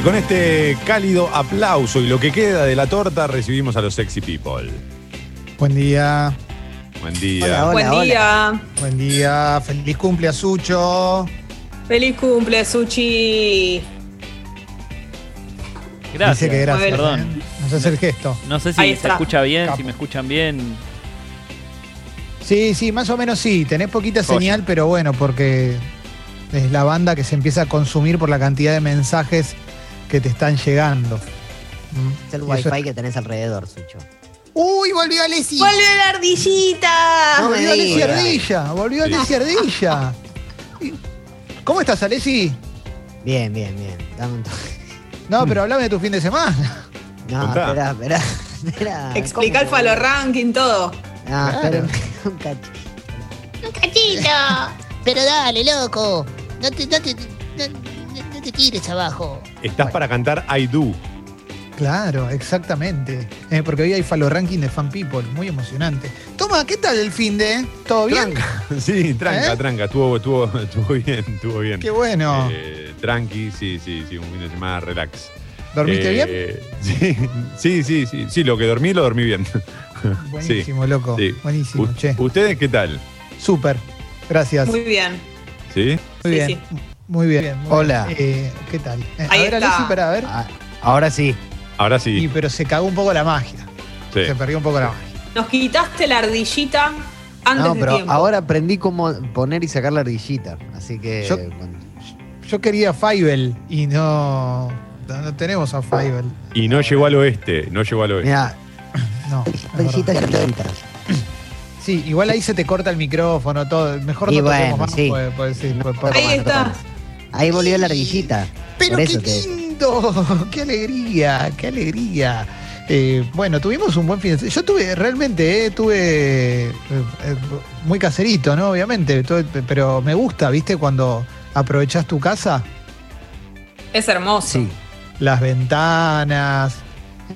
Y con este cálido aplauso y lo que queda de la torta, recibimos a los sexy people. Buen día. Buen día. Hola, hola. Buen día. Buen día. Feliz cumple a Sucho. Feliz cumple, Suchi. Gracias. Dice que gracias. Perdón. ¿eh? Nos hace el gesto. No sé si se escucha bien, Capo. si me escuchan bien. Sí, sí, más o menos sí. Tenés poquita señal, pero bueno, porque es la banda que se empieza a consumir por la cantidad de mensajes que te están llegando. Es el wifi que tenés alrededor, Sucho. ¡Uy, volvió Alessi! ¡Vuelve la ardillita! Volvió Alessi. Ardilla, volvió Alessi Ardilla. ¿Cómo estás, Alessi? Bien, bien, bien. Dame un toque. No, pero hablame de tu fin de semana. No, espera, espera. espera. Explica el falo ranking, todo. No, Claro. espera un cachito. Un cachito. Pero dale, loco. No te, no te, no, no te tires abajo. Estás para cantar I Do. Claro, exactamente. Eh, porque hoy hay Falo Ranking de Fan People, muy emocionante. Toma, ¿qué tal el fin de? ¿Todo bien? Tranca. Sí, tranca, ¿Eh? tranca. Estuvo, estuvo, estuvo bien, estuvo bien. Qué bueno. Eh, tranqui, sí, sí, sí, un fin de semana relax. ¿Dormiste bien? Sí, sí, sí, sí. Sí, lo que dormí, lo dormí bien. Buenísimo, loco. Sí. Buenísimo, U- che. ¿Ustedes qué tal? Súper. Gracias. Muy Muy, bien. ¿Sí? sí, bien. Muy bien. muy Hola. bien. Eh, ¿Qué tal? Eh, a Ahí ver, está. Alessi, para a ver. Ah, ahora sí. Ahora Y, sí. pero se cagó un poco la magia. sí. Se perdió un poco la magia. Nos quitaste la ardillita antes No, de pero tiempo. ahora aprendí cómo poner y sacar la ardillita. Así que. Yo- bueno, Yo quería Fievel y no, no, tenemos a Fievel. Y no llegó al oeste, no llegó al oeste. Mira, No. es ardillita. Sí, igual ahí se te corta el micrófono, todo. Mejor Y no toquemos bueno, más. sí. puede- puede- sí, puede- puede- Ahí está. Ahí volvió la ardillita. Pero qué te- lindo, qué alegría, qué alegría. Eh, bueno, tuvimos un buen fin de semana. Yo tuve, realmente, eh, tuve eh, eh, muy caserito, ¿no? Obviamente, tuve- pero me gusta, ¿viste? Cuando aprovechás tu casa, Es hermoso. Sí. las ventanas.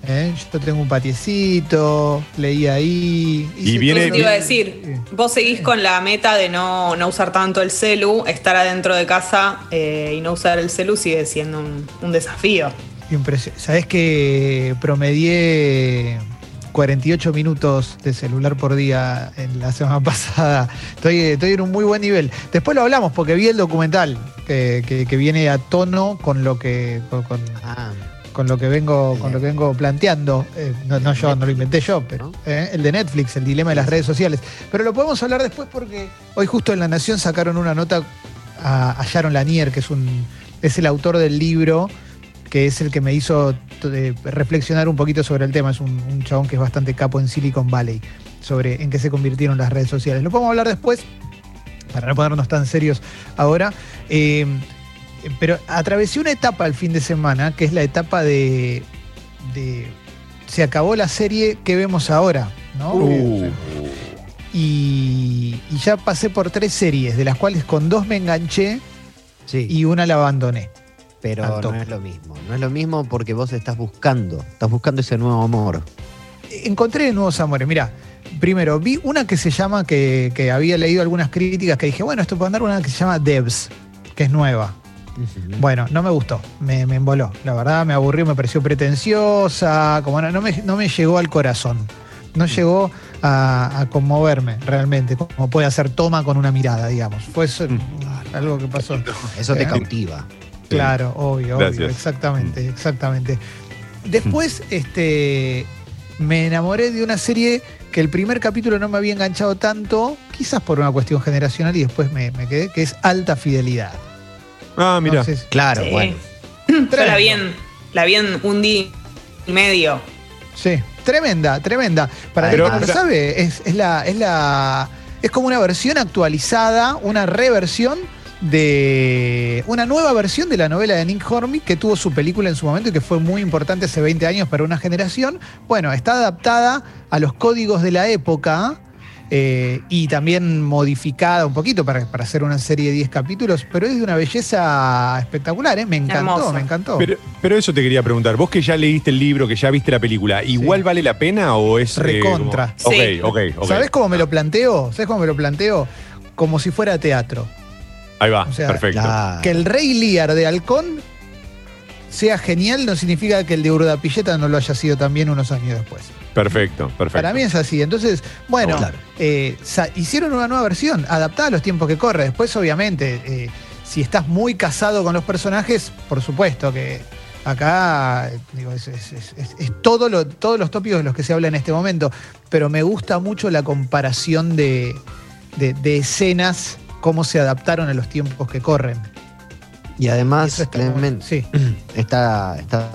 ¿Eh? Yo tengo un patiecito, leí ahí. Y viene- te iba a decir. Vos seguís con la meta de no, no usar tanto el celu, estar adentro de casa eh, y no usar el celu sigue siendo un, un desafío. Sabés que promedié 48 minutos de celular por día en la semana pasada. Estoy, estoy en un muy buen nivel. Después lo hablamos porque vi el documental que, que- que viene a tono con lo que con, con- Ah, con lo que vengo con lo que vengo planteando. Eh, no, no yo, no lo inventé yo, pero eh, el de Netflix, el dilema de las redes sociales. Pero lo podemos hablar después porque hoy justo en La Nación sacaron una nota a, a Sharon Lanier, que es un es el autor del libro que es el que me hizo eh, reflexionar un poquito sobre el tema. Es un, un chabón que es bastante capo en Silicon Valley, sobre en qué se convirtieron las redes sociales. Lo podemos hablar después, para no ponernos tan serios ahora. Eh, pero atravesé una etapa el fin de semana, que es la etapa de, de- se acabó la serie que vemos ahora, ¿no? Uh, Y, y ya pasé por tres series, de las cuales con dos me enganché sí. y una la abandoné. pero al no toque. es lo mismo. No es lo mismo porque vos estás buscando. Estás buscando ese nuevo amor. Encontré nuevos amores. Mira, primero vi una que se llama, que, que había leído algunas críticas, que dije, bueno, esto puede andar una que se llama Devs, que es nueva. Bueno, no me gustó, me, me emboló. La verdad, me aburrió, me pareció pretenciosa, como no, no me, no me llegó al corazón. No llegó a, a conmoverme realmente, como puede hacer Toma con una mirada, digamos. Fue eso, algo que pasó. Eso te ¿Eh? cautiva. Claro, obvio, obvio, Gracias. exactamente, exactamente. Después, este, me enamoré de una serie que el primer capítulo no me había enganchado tanto, quizás por una cuestión generacional y después me, me quedé, que es Alta Fidelidad. Ah, mira. Claro, Sí. bueno. Yo la vi, en, la vi en un día y medio. sí, tremenda, tremenda. Para Pero- que no lo sabe, es, es la, es la, es como una versión actualizada, una reversión de una nueva versión de la novela de Nick Hornby que tuvo su película en su momento y que fue muy importante hace 20 años para una generación. Bueno, está adaptada a los códigos de la época eh, y también modificada un poquito para, para hacer una serie de 10 capítulos, pero es de una belleza espectacular, ¿eh? me encantó, Hermoso. me encantó. Pero, pero eso te quería preguntar. Vos que ya leíste el libro, que ya viste la película, ¿igual vale la pena o es. eh, Recontra. como- Sí. Ok, ok, ok. ¿Sabés cómo me lo planteo? ¿Sabés cómo me lo planteo? Como si fuera teatro. Ahí va, O sea, perfecto. Que el rey Lear de Halcón sea genial no significa que el de Urdapilleta no lo haya sido también unos años después. Perfecto, perfecto. Para mí es así. Entonces, bueno, claro. eh, hicieron una nueva versión, adaptada a los tiempos que corre. Después, obviamente, eh, si estás muy casado con los personajes, por supuesto que acá digo, es, es- es- es- es todo lo- todos los tópicos de los que se habla en este momento. Pero me gusta mucho la comparación de, de- de escenas, cómo se adaptaron a los tiempos que corren. Y además, está muy Sí. está, está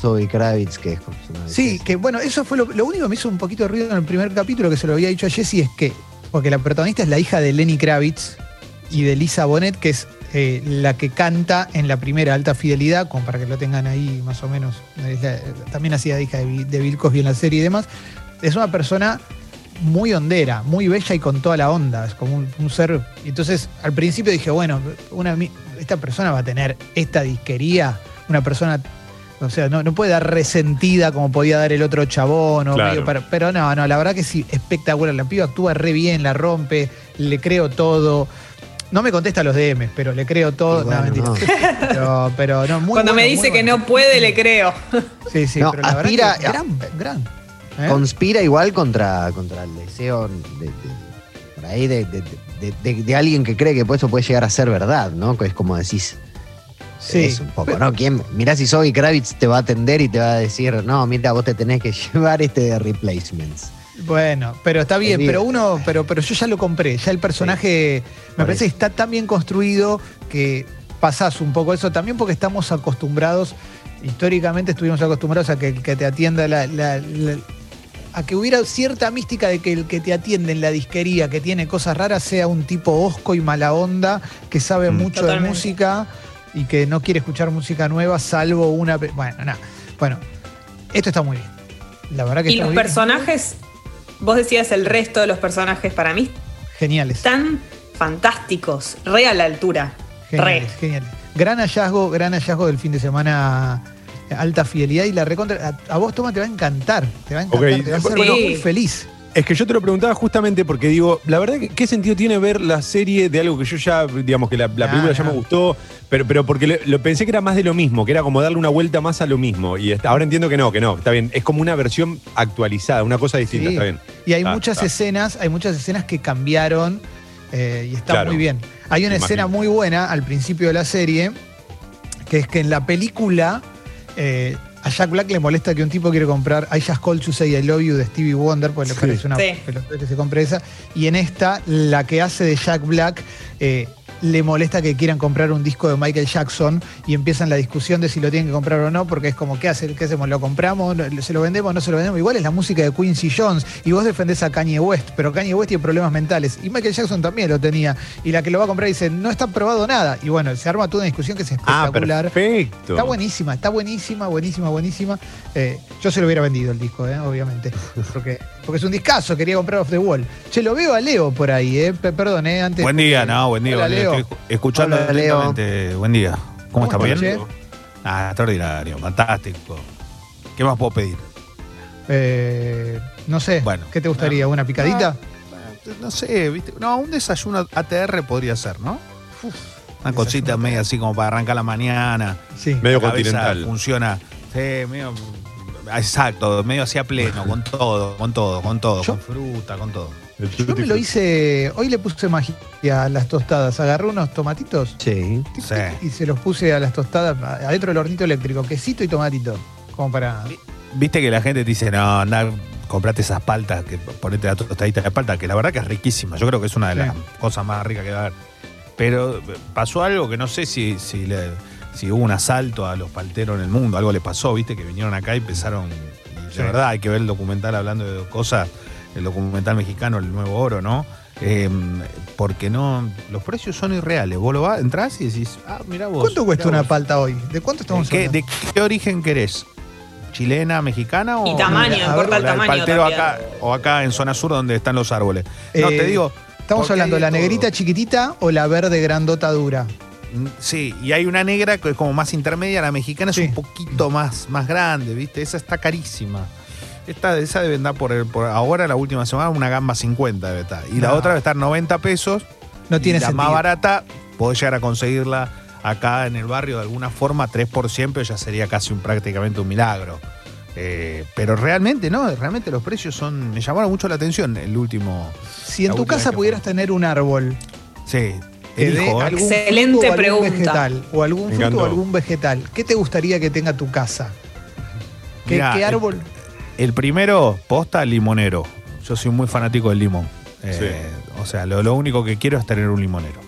Zoe Kravitz, que es como Sí, que bueno, eso fue lo, lo único que me hizo un poquito de ruido en el primer capítulo que se lo había dicho a Jessie es que, porque la protagonista es la hija de Lenny Kravitz y de Lisa Bonet, que es eh, la que canta en la primera alta fidelidad, como para que lo tengan ahí más o menos. La- también hacía de hija de, de Bill Cosby en la serie y demás. Es una persona muy hondera, muy bella y con toda la onda. Es como un, un ser. Entonces, al principio dije, bueno, una, esta persona va a tener esta disquería, una persona. O sea, no, no puede dar resentida como podía dar el otro chabón. o Claro. medio para- pero no, no, la verdad que sí, espectacular. La piba actúa re bien, la rompe, le creo todo. No me contesta los DMs, pero le creo todo. Bueno, no, mentira. no. Pero, pero no, muy Cuando me dice que bueno. no puede, le creo. Sí, sí, No, pero la verdad que a- gran, gran. ¿eh? Conspira igual contra, contra el deseo de, de- por ahí de, de- de- de- de alguien que cree que por eso puede llegar a ser verdad, ¿no? Que es como decís. Sí. Es un poco, ¿no? ¿Quién, mirá si Zoe Kravitz te va a atender y te va a decir, no, mira, vos te tenés que llevar este de replacements. Bueno, pero está bien, pero uno, pero, pero yo ya lo compré, ya el personaje me parece que está tan bien construido que pasás un poco eso, también porque estamos acostumbrados, históricamente estuvimos acostumbrados a que el que te atienda la, la- la- a que hubiera cierta mística de que el que te atiende en la disquería, que tiene cosas raras, sea un tipo osco y mala onda, que sabe Mm. mucho Totalmente. de música y que no quiere escuchar música nueva, salvo una. Bueno, nada. Bueno, esto está muy bien. La verdad que Y está los muy bien. personajes, vos decías el resto de los personajes para mí Geniales. están fantásticos, re a la altura. Geniales, geniales. Gran hallazgo, gran hallazgo del fin de semana. Alta fidelidad y la recontra. A, a vos, Toma, te va a encantar. Te va a encantar. Te va a hacer bueno. muy feliz. Es que yo te lo preguntaba justamente porque digo, la verdad, ¿qué sentido tiene ver la serie de algo que yo ya, digamos, que la, película ya no. me gustó, pero, pero porque le- lo pensé que era más de lo mismo, que era como darle una vuelta más a lo mismo. Y está- ahora entiendo que no, que no, está bien. Es como una versión actualizada, una cosa distinta, Sí. está bien. Y hay Ah, muchas ah. escenas, hay muchas escenas que cambiaron eh, y está Claro. muy bien. Hay una escena muy buena al principio de la serie, que es que en la película eh, a Jack Black le molesta que un tipo quiere comprar I Just Called to Say I Love You de Stevie Wonder, porque le Sí. parece una Sí. que se compre esa. Y en esta, la que hace de Jack Black eh, le molesta que quieran comprar un disco de Michael Jackson y empiezan la discusión de si lo tienen que comprar o no, porque es como, ¿qué, hace, qué hacemos? ¿Lo compramos? ¿No- ¿Se lo vendemos? ¿No se lo vendemos? Igual es la música de Quincy Jones y vos defendés a Kanye West, pero Kanye West tiene problemas mentales y Michael Jackson también lo tenía. Y la que lo va a comprar dice, no está probado nada. Y bueno, se arma toda una discusión que es Ah, espectacular. perfecto. Está buenísima, está buenísima, buenísima, buenísima. Eh, yo se lo hubiera vendido el disco, eh, obviamente. Porque, porque es un discazo, quería comprar Off the Wall. Che, lo veo a Leo por ahí, eh. Pe- Perdón, eh, antes. Buen día, no, buen día. Hola, buen día. Leo. Estoy escuchando Hola, Leo. atentamente. Buen día. ¿Cómo, ¿Cómo está? estás, ¿Bien? che? Ah, extraordinario, fantástico. ¿Qué más puedo pedir? Eh, no sé, Bueno. ¿qué te gustaría? ¿Una picadita? No, no sé, ¿viste? No, un desayuno ATR podría ser, ¿no? Una cosita media así como para arrancar la mañana. Sí. Medio La continental. Funciona. Sí, medio. Exacto, medio así a pleno, con todo, con todo, con todo, Yo- con fruta, con todo. El Yo me lo hice, hoy le puse magia a las tostadas. Agarré unos tomatitos Sí. tic, Sí. tic, y se los puse a las tostadas adentro del hornito eléctrico, quesito y tomatito. Como para. Viste que la gente te dice, no, anda, comprate esas paltas, que ponete la tostadita de palta, que la verdad que es riquísima. Yo creo que es una de Sí. las cosas más ricas que va a haber. Pero eh, pasó algo que no sé si, si, le- si hubo un asalto a los palteros en el mundo, algo le pasó, viste, que vinieron acá y empezaron. De verdad, hay que ver el documental hablando de cosas, el documental mexicano, el nuevo oro, ¿no? Eh, porque no, los precios son irreales. Vos lo vas, entrás y decís, ah, mira vos. ¿Cuánto cuesta una vos. palta hoy? ¿De cuánto estamos ¿De qué, hablando? de qué origen querés? ¿Chilena, mexicana o.? Y tamaño, ver, importa el la tamaño paltero acá o acá en zona sur donde están los árboles. No, Eh, te digo. Estamos hablando la de todo. negrita chiquitita o la verde grandota dura. mm, Sí, y hay una negra que es como más intermedia, la mexicana es Sí. un poquito más, más grande, ¿viste? Esa está carísima. Esta, esa debe andar por, el- por ahora, la última semana, una gamba 50 debe estar. Y la No. otra debe estar 90 pesos. No tiene y la sentido. más barata, podés llegar a conseguirla acá en el barrio de alguna forma 3 por 100, pero ya sería casi un, prácticamente un milagro. Eh, pero realmente, ¿no? Realmente los precios son. Me llamaron mucho la atención el último. Si en La tu última casa que pudieras tener un árbol Sí. que dé elijo, ¿eh? algún Excelente fruto o algún pregunta. vegetal, o algún Me fruto o encantó. algún vegetal, ¿qué te gustaría que tenga tu casa? ¿Qué, Mirá, qué árbol? El primero, posta, limonero. Yo soy muy fanático del limón. Eh, O sea, lo, lo único que quiero es tener un limonero.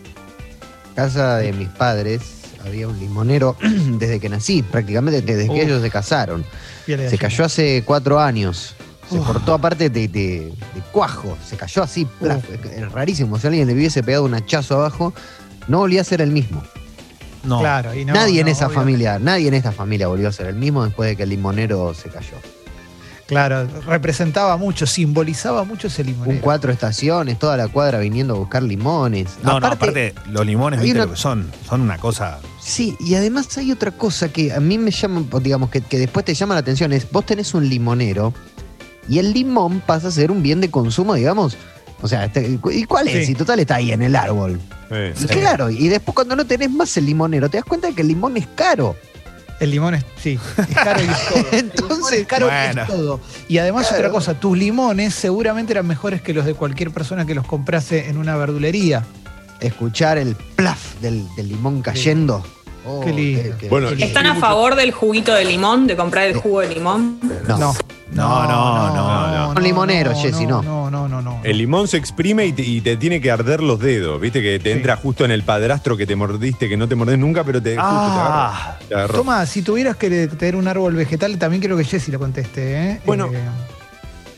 casa de mis padres había un limonero desde que nací, prácticamente desde que Uf. ellos se casaron. Se gallina. cayó hace cuatro años. Se Uf. cortó aparte de, de- de cuajo. Se cayó así. plaf. Es rarísimo. Si alguien le hubiese pegado un hachazo abajo, no volvía a ser el mismo. No. Claro, y no, nadie en esa familia, nadie en esta familia volvió a ser el mismo después de que el limonero se cayó. Claro, representaba mucho, simbolizaba mucho ese Un limonero. cuatro estaciones, toda la cuadra viniendo a buscar limones. No, no, aparte, los limones, hay viste una- lo que son. Son una cosa. Sí, y además hay otra cosa que a mí me llama, digamos, que, que después te llama la atención, es vos tenés un limonero y el limón pasa a ser un bien de consumo, digamos. O sea, este- ¿y cuál es? Sí. Si total está ahí en el árbol. Y claro, y después cuando no tenés más el limonero, te das cuenta de que el limón es caro. El limón es, sí, es caro y es todo. El limón Entonces, es caro y bueno. es todo. Y además Claro. otra cosa, tus limones seguramente eran mejores que los de cualquier persona que los comprase en una verdulería. Escuchar el plaf del, del limón cayendo. Oh, Qué lindo. Bueno, qué ¿Están a favor del juguito de limón, de comprar el jugo de limón? No. No. No, no, no, no. Limonero, Jessy, no. No, no, no, no. El limón se exprime y te, y te tiene que arder los dedos, viste que te Sí. entra justo en el padrastro que te mordiste, que no te mordés nunca, pero te, justo te agarra. Ah, Te agarró. Toma, si tuvieras que tener un árbol vegetal, también quiero que Jessy lo conteste. ¿eh? Bueno, Eh,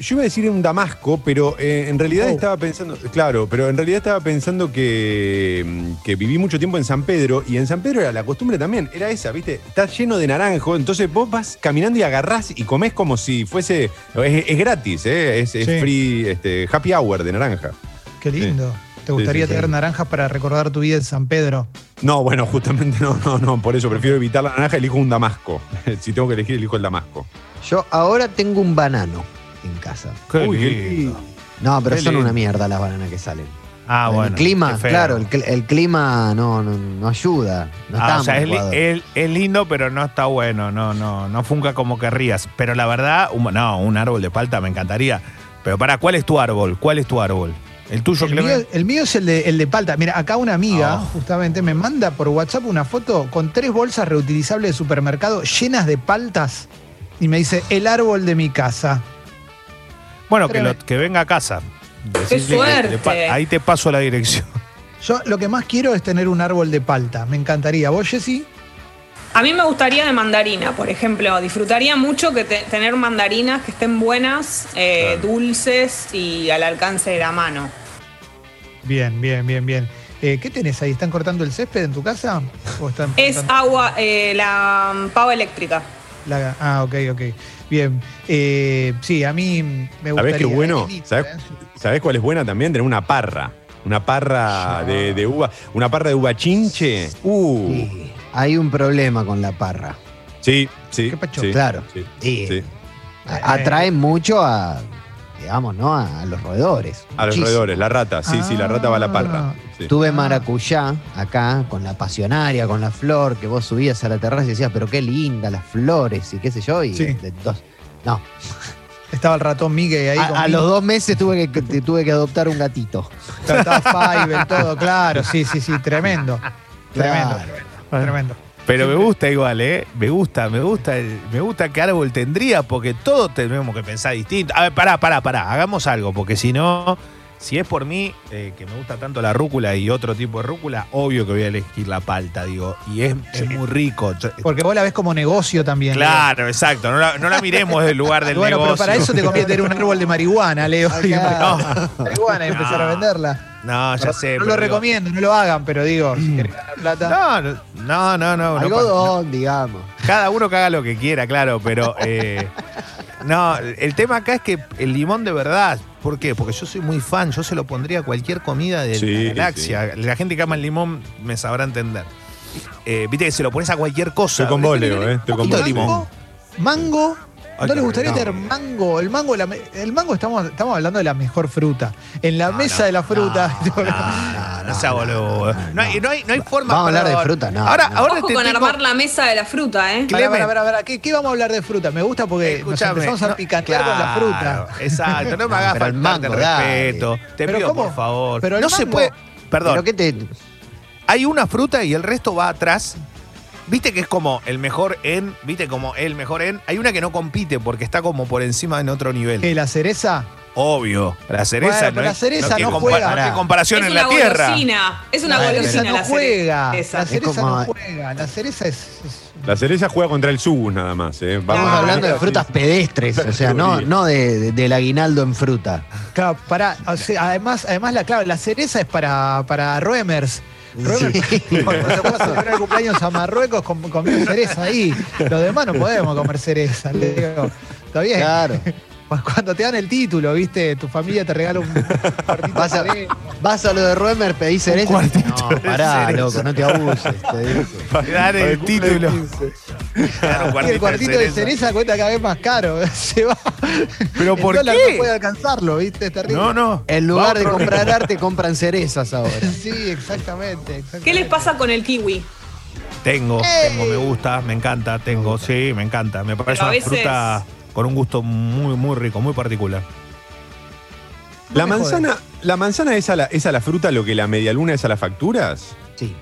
Yo iba a decir un damasco, pero eh, en realidad Oh. estaba pensando, claro, pero en realidad estaba pensando que, mm, que viví mucho tiempo en San Pedro y en San Pedro era la costumbre también, era esa, ¿viste? Está lleno de naranjo, entonces vos vas caminando y agarrás y comés como si fuese, es, es gratis, ¿eh? es, es Sí. free, este, happy hour de naranja. qué lindo. ¿Te gustaría sí, sí. tener naranjas para recordar tu vida en San Pedro? No, bueno, justamente no, no, no, por eso prefiero evitar la naranja, elijo un damasco. si tengo que elegir, elijo el damasco. Yo ahora tengo un banano en casa. qué Uy, qué lindo. No, pero Qué son lindo. una mierda las bananas que salen. Ah, bueno. el clima, claro, el, cl- el clima no, no, no ayuda. No Ah, o sea, es, li- Ecuador. es- es lindo, pero no está bueno. No, no, no funca como querrías. Pero la verdad, un- no, un árbol de palta me encantaría. Pero para, ¿cuál es tu árbol? ¿Cuál es tu árbol? ¿El tuyo, El mío, el mío es el de, el de palta. Mira, acá una amiga Oh. justamente me manda por WhatsApp una foto con tres bolsas reutilizables de supermercado llenas de paltas y me dice, el árbol de mi casa. Bueno, que, lo- que venga a casa. ¡Qué le suerte! ahí te paso la dirección. Yo lo que más quiero es tener un árbol de palta. Me encantaría. ¿Vos, Jessy? A mí me gustaría de mandarina, por ejemplo. Disfrutaría mucho que te- tener mandarinas que estén buenas, eh, dulces y al alcance de la mano. Bien, bien, bien, bien. Eh, ¿Qué tenés ahí? ¿Están cortando el césped en tu casa? ¿O están Es cortando agua, eh, la pava eléctrica. La- ah, ok, ok. Bien. Eh, sí, a mí me gustaría. ¿Sabés qué bueno? Es lindo, ¿Sabés, ¿eh? sabés cuál es buena también? Tener una parra. Una parra de, de uva. Una parra de uva chinche. Uh. Sí, hay un problema con la parra. Sí, sí. ¿Qué pacho? sí, Claro. sí, atrae mucho a, digamos, ¿no? A, a los roedores. A los roedores, la rata. Sí, sí, la rata va a la parra. Sí. Tuve Ah. maracuyá acá con la pasionaria, con la flor, que vos subías a la terraza y decías, pero qué linda las flores y qué sé yo. Y Sí. de dos- no, Estaba el ratón Mickey ahí a, a los dos meses tuve que, tuve que adoptar un gatito. Estaba Fiverr, todo, claro. Sí, sí, sí. Tremendo. Tremendo. Claro. Tremendo. tremendo. Pero me gusta igual, ¿eh? Me gusta, me gusta, el- me gusta qué árbol tendría, porque todos tenemos que pensar distinto. A ver, pará, pará, pará, hagamos algo, porque si no, si es por mí, eh, que me gusta tanto la rúcula y otro tipo de rúcula, obvio que voy a elegir la palta, digo. Y es, es muy rico. Yo- Porque vos la ves como negocio también. Claro, exacto. No la, no la miremos del lugar del bueno, negocio. pero para eso te conviene tener un árbol de marihuana, Leo. Empezar- marihuana y empezar a No. venderla. No, ya sé. no pero lo digo- recomiendo, no lo hagan, pero digo, si querés ganar plata. No, no, no, no. no, no Algodón, digamos. Cada uno que haga lo que quiera, claro, pero eh, no, el tema acá es que el limón de verdad, ¿por qué? Porque yo soy muy fan, yo se lo pondría a cualquier comida de Sí, la galaxia. La gente que ama el limón me sabrá entender. Eh, Viste que se lo pones a cualquier cosa. Estoy con vos, Leo, ¿eh? Estoy con vos. Mango. Ay, ¿No qué les gustaría tener mango? El mango, la el mango estamos, estamos hablando de la mejor fruta. En la No, mesa no, de la fruta. no, no, no, no sea boludo. No hay, no hay, no hay forma. Vamos a hablar de fruta, no, Ahora, no. ahora Ojo te con tengo- armar la mesa de la fruta, ¿eh? Clemen. Para, para, para, ¿Qué, qué vamos a hablar de fruta? Me gusta porque nos empezamos a no, picantear con la fruta. Exacto, no me hagas pero el mango, dale. respeto. Te Pero pido, ¿cómo? por favor. Pero no se puede. Perdón, Pero que te. hay una fruta y el resto va atrás. Viste que es como el mejor en, viste como el mejor en. Hay una que no compite porque está como por encima en otro nivel. ¿Qué, la cereza? Obvio. La cereza Bueno, no, pero la cereza no compa- juega. tiene comparación Es en una la tierra. golosina. Es una La golosina cereza no la juega. cereza. La cereza como- no juega. La cereza es. es- La cereza juega contra el subus nada más. ¿eh? Estamos Ah, hablando de frutas pedestres, o sea, no, no de, de- del aguinaldo en fruta. Claro, para, o sea, además, además la clave, la cereza es para, para Roemers. Roemers, Sí. cuando se celebrar el cumpleaños a Marruecos com- comiendo cereza ahí. Los demás no podemos comer cereza. Le digo, está bien. Claro. Cuando te dan el título, viste, tu familia te regala un cuartito Vas a, de cereza. vas a lo de Roemer, pedís cereza. cuartito No, de pará, cereza. loco, no te abuses. Para dar el título. Claro, un Y el cuartito de cereza cuesta cada vez más caro. Se va. ¿Pero El por dólar qué? No puede alcanzarlo, viste, es terrible. No, no. En lugar de comprar arte, compran cerezas ahora. Sí, exactamente, exactamente. ¿Qué les pasa con el kiwi? Tengo, tengo, me gusta, me encanta, tengo, sí, me encanta. Me parece una veces- fruta con un gusto muy, muy rico, muy particular. La No manzana, la manzana es a la, es a la fruta lo que la medialuna es a las facturas. Sí.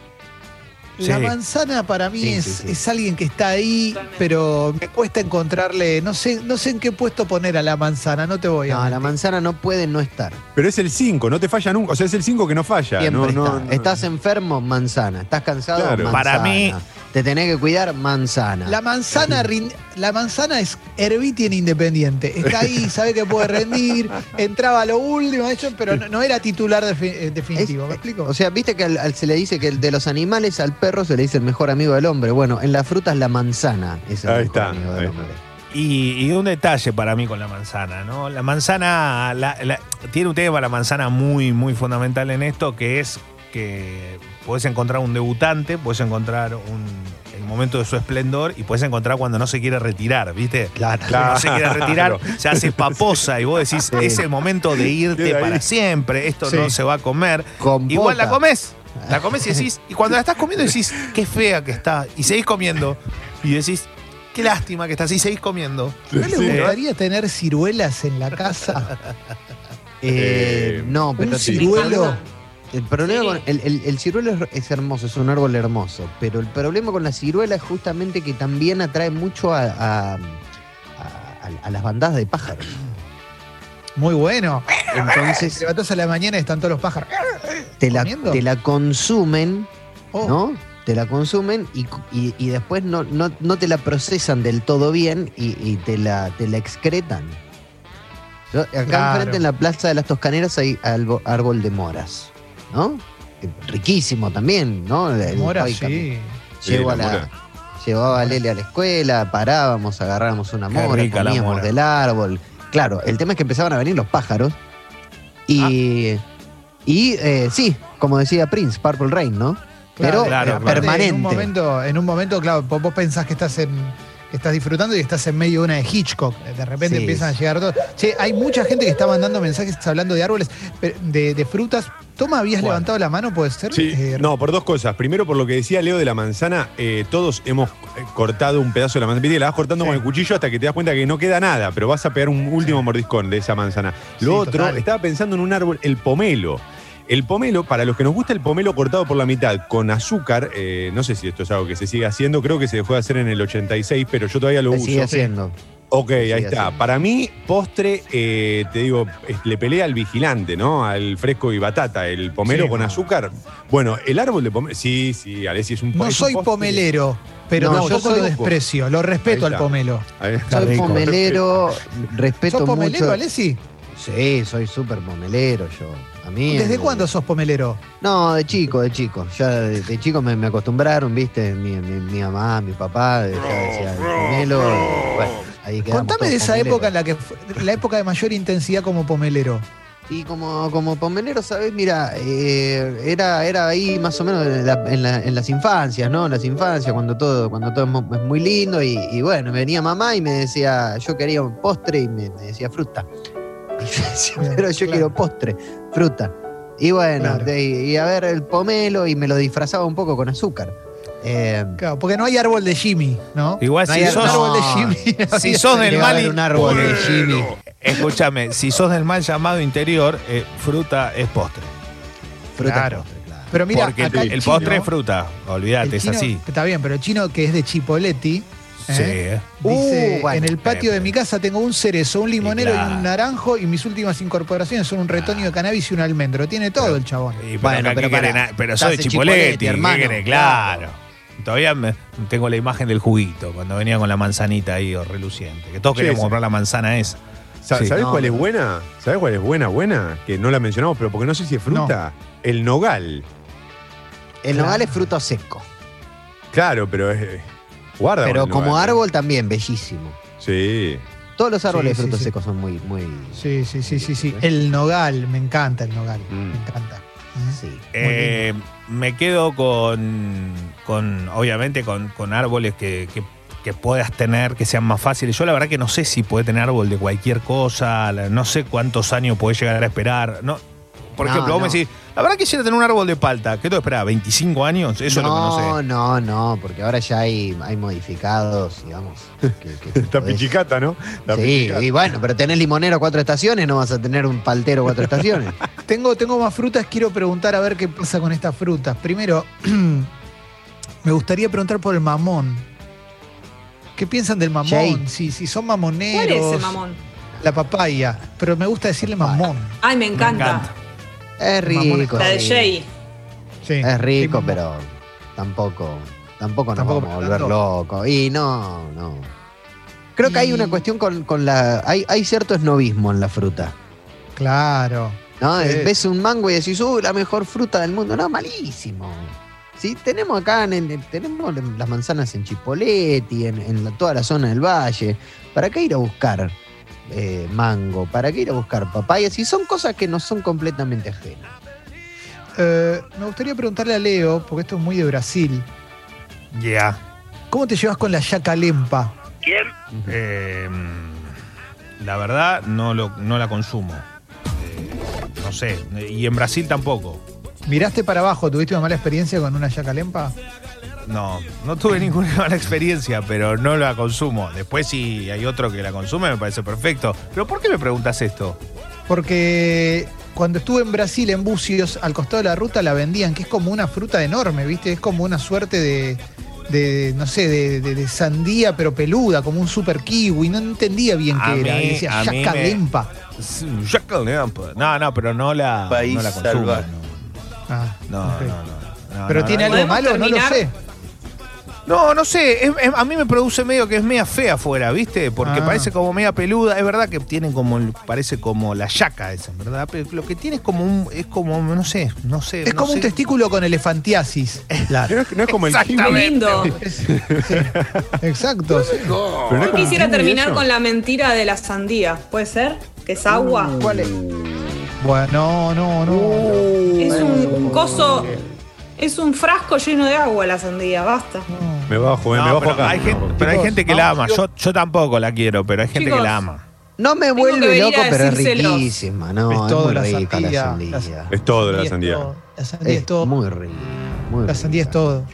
La Sí. manzana para mí Sí, es, sí, sí. es alguien que está ahí, Totalmente. pero me cuesta encontrarle, no sé, no sé en qué puesto poner a la manzana, no te voy a No, la manzana no puede no estar. Pero es el 5, no te falla nunca. O sea, es el 5 que no falla. Siempre no, no, está. no. Estás enfermo, manzana. Estás cansado, Claro. manzana. Para mí- Te tenés que cuidar, manzana. La manzana, la manzana es Herbiti en Independiente. Está ahí, sabe que puede rendir, entraba a lo último, hecho, pero no, no era titular eh, definitivo. Es- ¿Me explico? O sea, viste que al- al- se le dice que el de los animales al perro se le dice el mejor amigo del hombre. Bueno, en la fruta es la manzana. Es el Ahí mejor está, amigo del está. hombre. Y, y un detalle para mí con la manzana, ¿no? La manzana la- la- tiene un tema la manzana muy, muy fundamental en esto, que es que puedes encontrar un debutante, puedes encontrar un, el momento de su esplendor y puedes encontrar cuando no se quiere retirar, ¿viste? Claro. Claro. No se quiere retirar, se hace paposa y vos decís, es el momento de irte para siempre, esto Sí. no se va a comer. Igual la comes. La comes y decís, y cuando la estás comiendo decís, qué fea que está. Y seguís comiendo. Y decís, qué lástima que está así, seguís comiendo. ¿No Sí. gustaría tener ciruelas en la casa? Eh, Eh, no, pero ciruelo. El problema Sí. con el, el- el ciruelo es, es hermoso, es un árbol hermoso, pero el problema con la ciruela es justamente que también atrae mucho a, a- a- a- a las bandadas de pájaros. Muy bueno. Entonces Te levantás a la mañana y están todos los pájaros. te la, te la consumen, Oh, ¿no? Te la consumen y, y- y después no, no, no te la procesan del todo bien y, y te, la, te la excretan. Yo- acá Claro. enfrente en la Plaza de las Toscaneras hay árbol de moras, ¿no? Eh, Riquísimo también, ¿no? El- Mora, sí. Sí, Llevo a la la- mora. llevaba a Lele a la escuela, parábamos, agarrábamos una mora, rica comíamos mora. del árbol. Claro, el tema es que empezaban a venir los pájaros y, Ah. y eh, sí, como decía Prince, Purple Rain, ¿no? Pero claro, aparte, permanente. En un momento, en un momento claro, vos vos pensás que estás en que estás disfrutando y estás en medio de una de Hitchcock. De repente Sí. empiezan a llegar todos. Che, hay mucha gente que está mandando mensajes hablando de árboles, de, de frutas. Toma, habías Bueno. levantado la mano, puede ser. Sí, Eh, no, por dos cosas. Primero, por lo que decía Leo de la manzana, eh, todos hemos eh, cortado un pedazo de la manzana. Viste la vas cortando Sí. con el cuchillo hasta que te das cuenta que no queda nada, pero vas a pegar un último mordiscón de esa manzana. Lo Sí, otro, total. estaba pensando en un árbol, el pomelo. El pomelo, para los que nos gusta el pomelo cortado por la mitad con azúcar, eh, no sé si esto es algo que se sigue haciendo, creo que se dejó de hacer en el 86, pero yo todavía lo Se uso. sigue haciendo. Ok, ahí está. haciendo. Para mí, postre, eh, te digo, le pelea al vigilante, ¿no? Al fresco y batata, el pomelo Sí, con no. azúcar. Bueno, el árbol de pomelo. Sí, sí, Alessi es un po- no soy postre. pomelero, pero No, yo lo desprecio, lo respeto al pomelo. Soy rico. pomelero, respeto ¿Sos pomelero, mucho. Alessi? Sí, soy súper pomelero yo. A mí. ¿Desde eh, cuándo sos pomelero? No, de chico, de chico. Ya de, de chico me, me acostumbraron, ¿viste? Mi, mi- mi mamá, mi papá, de- ya decía, el pomelo. Bueno, ahí Contame de esa pomeleros. época en la que fue- la época de mayor intensidad como pomelero. Y como, como pomelero, ¿sabes? Mira, eh, era, era ahí más o menos en, la- en la- en las infancias, ¿no? En las infancias, cuando todo, cuando todo es mu- es muy lindo. Y, y bueno, venía mamá y me decía, yo quería un postre y me, me decía fruta. Pero yo claro. quiero postre, fruta. Y bueno, Claro. de- y a ver el pomelo y me lo disfrazaba un poco con azúcar. Eh, Claro, porque no hay árbol de Jimmy, ¿no? Igual no si hay sos- árbol de No. Jimmy. Si sos del mal un árbol de Jimmy. Escúchame, si sos del mal llamado interior, eh, fruta es postre. Fruta Claro. postre, claro. Pero mira, Porque acá el, el el chino- postre es fruta. Olvídate, es así. Está bien, pero el chino que es de Chipoletti. Sí, ¿eh? eh. Dice, Uh, bueno. en el patio de mi casa tengo un cerezo, un limonero y, claro. un naranjo y mis últimas incorporaciones son un retoño de cannabis y un almendro. Tiene todo el chabón. Y pero Bueno, pero. Na- pero soy Chipoletti, Chipoletti, ¿qué hermano. Claro. Todavía me- tengo la imagen del juguito, cuando venía con la manzanita ahí o reluciente. Que todos Sí, queríamos sí. comprar la manzana esa. Sa- Sí. ¿Sabés No, cuál es buena? ¿Sabés cuál es buena, buena? Que no la mencionamos, pero porque no sé si es fruta. El nogal. El Claro. nogal es fruto seco. Claro, pero es. Guarda. Pero como ¿eh? árbol también, bellísimo. Sí. Todos los árboles Sí, de frutos sí. secos son muy, muy. Sí, sí, sí, sí, sí. El nogal, me encanta el nogal. Mm. Me encanta. Sí. Eh, me quedo con, con obviamente, con, con árboles que, que- que puedas tener, que sean más fáciles. Yo la verdad que no sé si puede tener árbol de cualquier cosa, no sé cuántos años puede llegar a esperar. No, por No, ejemplo, vos me no. decís, la verdad quisiera tener un árbol de palta. ¿Qué te esperaba? ¿25 años? Eso es lo que no no, sé. no, no, porque ahora ya hay, hay modificados, digamos. que- que Está podés- pichicata, ¿no? La Sí, pichicata. y bueno, pero tenés limonero cuatro estaciones, no vas a tener un paltero cuatro estaciones. Tengo, tengo más frutas, quiero preguntar a ver qué pasa con estas frutas. Primero, me gustaría preguntar por el mamón. ¿Qué piensan del mamón? Jay. Si, si son ¿Cuál mamoneros. es ese mamón? La papaya. Pero me gusta decirle mamón. Ay, me encanta. encanta. Es rico. La de. Jay. Sí. Es rico, Sí, pero tampoco, tampoco nos Tampoco vamos a volver locos. Y no, no. Creo que hay una cuestión con, con la. Hay, hay cierto esnovismo en la fruta. Claro. ¿No? Sí. Ves un mango y decís, uy, la mejor fruta del mundo. No, malísimo. Sí, tenemos acá, en, en- tenemos las manzanas en Chipoleti, en, en la- toda la zona del valle. ¿Para qué ir a buscar eh, mango? ¿Para qué ir a buscar papayas? Y son cosas que no son completamente ajenas. Eh, me gustaría preguntarle a Leo, porque esto es muy de Brasil. Ya. ¿Cómo te llevas con la yacalempa? Eh, la verdad, no, lo, no la consumo. Eh, no sé. Y en Brasil tampoco. ¿Miraste para abajo? ¿Tuviste una mala experiencia con una yacalempa? No, no tuve ninguna mala experiencia, pero no la consumo. Después si hay otro que la consume me parece perfecto. Pero ¿por qué me preguntas esto? Porque cuando estuve en Brasil, en Bucios, al costado de la ruta la vendían, que es como una fruta enorme, ¿viste? Es como una suerte de, de, no sé, de, de- de sandía, pero peluda, como un super kiwi. No entendía bien A qué era. mí- Y decía, a mí me- yacalempa. No, no, pero no la, País no la consumo. salvaje. Ah, No, ok. no, no, no. ¿Pero no, tiene no, algo ¿Podemos malo? No lo terminar? sé. No, no sé, es- es- a mí me produce medio que es media fea afuera, ¿viste? Porque Ah. parece como media peluda, es verdad que tienen como, el- parece como la yaca esa, ¿verdad? Pero lo que tiene es como un, es como, no sé, no sé. Es no como un sé. testículo con elefantiasis. Claro. No es, no es como el Exactamente. Qué lindo. Exacto. sí. pero no es Yo como quisiera kiwi terminar eso. con la mentira de la sandía. ¿Puede ser? ¿Que es agua? ¿Cuál es? Bueno, no, no, no. Es un coso. Es un frasco lleno de agua la sandía, basta. Me bajo, eh, No, me bajo pero, acá. hay gente, pero hay gente que no, la ama. yo- Yo, tampoco la quiero, pero hay gente Chicos, que la ama. No me que vuelve venir loco, a pero es riquísima, ¿no? Es Es, todo muy la rica sandía, la la sandía. Es todo la sandía. todo. La sandía es Es todo. muy rica. Muy La sandía es todo.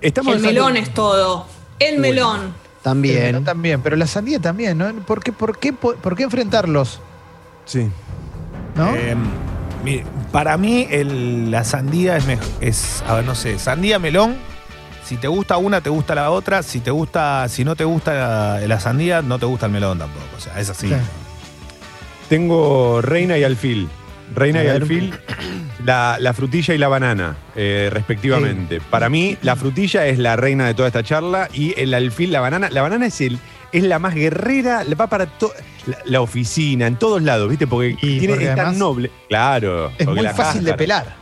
Estamos El melón es todo. El melón. El También. melón también, pero la sandía también, ¿no? ¿Por qué, por qué, por qué enfrentarlos? Sí. ¿no? Eh, mi- para mí, el- la sandía es, mej- es, a ver, no sé, sandía melón. Si te gusta una, te gusta la otra. Si te gusta, si no te gusta la, la sandía, no te gusta el melón tampoco. O sea, es así. Sí. Tengo reina y alfil. Reina y alfil, la, la frutilla y la banana, eh, respectivamente. Para mí, la frutilla es la reina de toda esta charla y el alfil, la banana. La banana es, el, es la más guerrera, le va para to- la, la oficina, en todos lados, ¿viste? Porque, Y tiene, porque es tan noble. Claro. es muy fácil de pelar.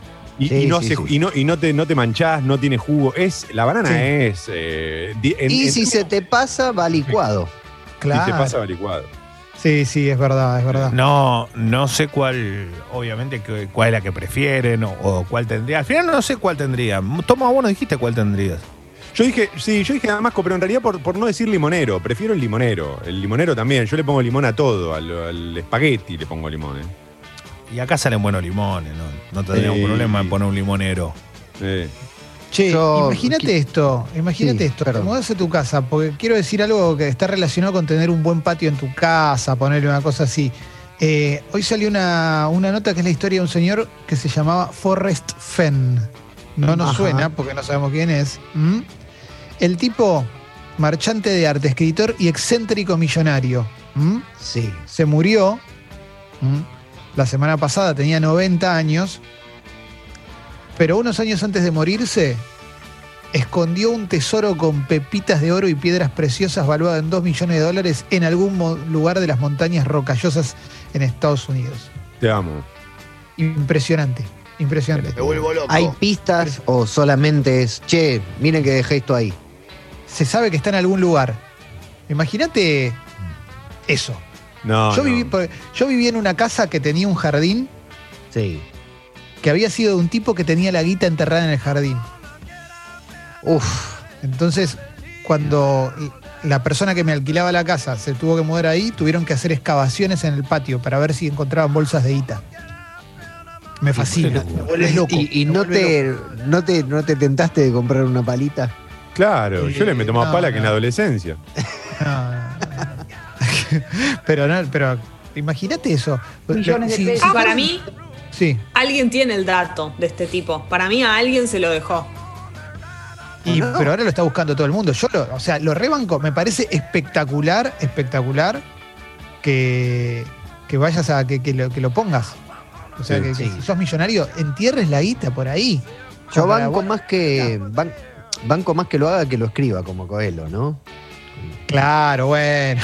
Y, Sí, y no sí, se- sí. y no, y no te, no te manchás, no tiene jugo. Es, la banana Sí. es. eh, en- Y en- si se te pasa, va licuado. Claro. y te pasa licuado. Sí, sí, es verdad, es verdad. No, no sé cuál, obviamente, cuál es la que prefieren o, o cuál tendría. Al final no sé cuál tendría. Toma, vos no dijiste cuál tendrías. Yo dije, sí, yo dije damasco, pero en realidad por, por no decir limonero, prefiero el limonero. El limonero también, yo le pongo limón a todo, al, al espagueti le pongo limón. ¿eh? Y acá salen buenos limones, ¿no? No tendríamos Sí. problema en poner un limonero. Eh, Che, Yo- imagínate esto, imagínate Sí, esto, te mudás a tu casa, porque quiero decir algo que está relacionado con tener un buen patio en tu casa, ponerle una cosa así. Eh, hoy salió una, una nota que es la historia de un señor que se llamaba Forrest Fenn. No nos Ajá. suena porque no sabemos quién es. ¿Mm? El tipo, marchante de arte, escritor y excéntrico millonario. ¿Mm? Sí. se murió. La semana pasada, tenía 90 años, pero unos años antes de morirse, escondió un tesoro con pepitas de oro y piedras preciosas valuado en 2 millones de dólares en algún lugar de las montañas rocallosas en Estados Unidos. te amo. Impresionante, impresionante. ¿Hay pistas o solamente es, che, miren que dejé esto ahí? Se sabe que está en algún lugar. Imagínate eso. No, yo, no. Viví, por- yo viví en una casa que tenía un jardín Sí. que había sido de un tipo que tenía la guita enterrada en el jardín. Uf. Entonces, cuando la persona que me alquilaba la casa se tuvo que mudar ahí, tuvieron que hacer excavaciones en el patio para ver si encontraban bolsas de guita. Me fascina, me vuelves loco. ¿Y, y me no, te, no, te, no te tentaste de comprar una palita? Claro, yo le meto más no, pala que en la adolescencia. no. pero no, pero imagínate eso. Millones de Sí, pesos. sí, Para mí, Sí. alguien tiene el dato de este tipo. Para mí, a alguien se lo dejó. Y- No. Pero ahora lo está buscando todo el mundo. Yo lo, o sea, lo rebanco. Me parece espectacular, espectacular que, que vayas a que, que lo, que lo pongas. O sea, Sí, que, si sos millonario, entierres la guita por ahí. Yo banco más que. ban- banco más que lo haga que lo escriba como Coelho, ¿no? Claro, bueno.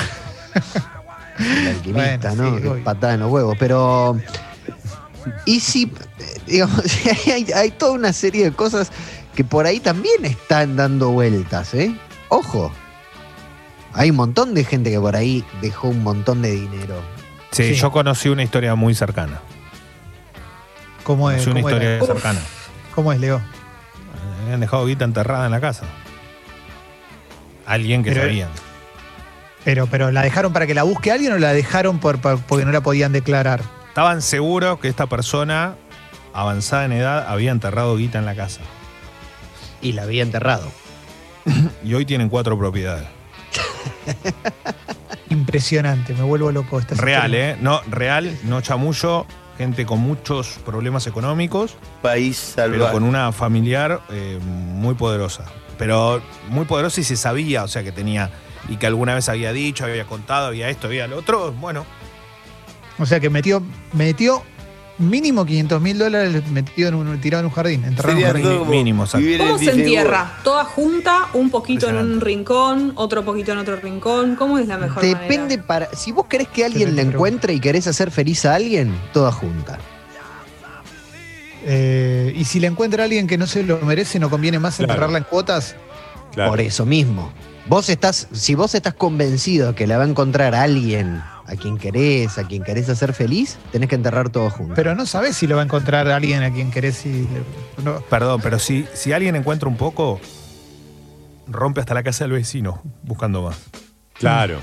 El alquimista, Bueno, ¿no? sí, patada en los huevos. Pero. Y si. Digamos, hay, hay toda una serie de cosas que por ahí también están dando vueltas, ¿eh? Ojo. Hay un montón de gente que por ahí dejó un montón de dinero. Sí, Sí. yo conocí una historia muy cercana. ¿Cómo es, Conocí una cómo era? historia cercana. ¿Cómo es, Leo? Habían dejado guita enterrada en la casa. Alguien que Pero- sabían. Pero, pero ¿la dejaron para que la busque alguien o la dejaron por, por- porque no la podían declarar? Estaban seguros que esta persona, avanzada en edad, había enterrado guita en la casa. Y la había enterrado. Y hoy tienen cuatro propiedades. Impresionante, me vuelvo loco. Esta Real, historia. ¿eh? No, real, no chamullo. Gente con muchos problemas económicos, País pero salvaje. con una familiar eh, muy poderosa. Pero muy poderosa y se sabía, o sea, que tenía. Y que alguna vez había dicho, había contado, había esto, había lo otro. Bueno, O sea que metió, metió mínimo 500 mil dólares metido en un, tirado en un jardín, enterrado en un jardín. todo mínimo, ¿Cómo se entierra? ¿Toda junta? ¿Un poquito en un rincón? ¿Otro poquito en otro rincón? ¿Cómo es la mejor Depende manera? para. Si vos querés que alguien la encuentre y querés hacer feliz a alguien, toda junta. Eh, y si le encuentra a alguien que no se lo merece, ¿no conviene más Claro. enterrarla en cuotas? Claro. Por eso mismo. Vos estás, si vos estás convencido que la va a encontrar alguien a quien querés, a quien querés hacer feliz, tenés que enterrar todo junto. Pero no sabés si lo va a encontrar a alguien a quien querés y no. Perdón, pero si, si alguien encuentra un poco, rompe hasta la casa del vecino buscando más. Claro.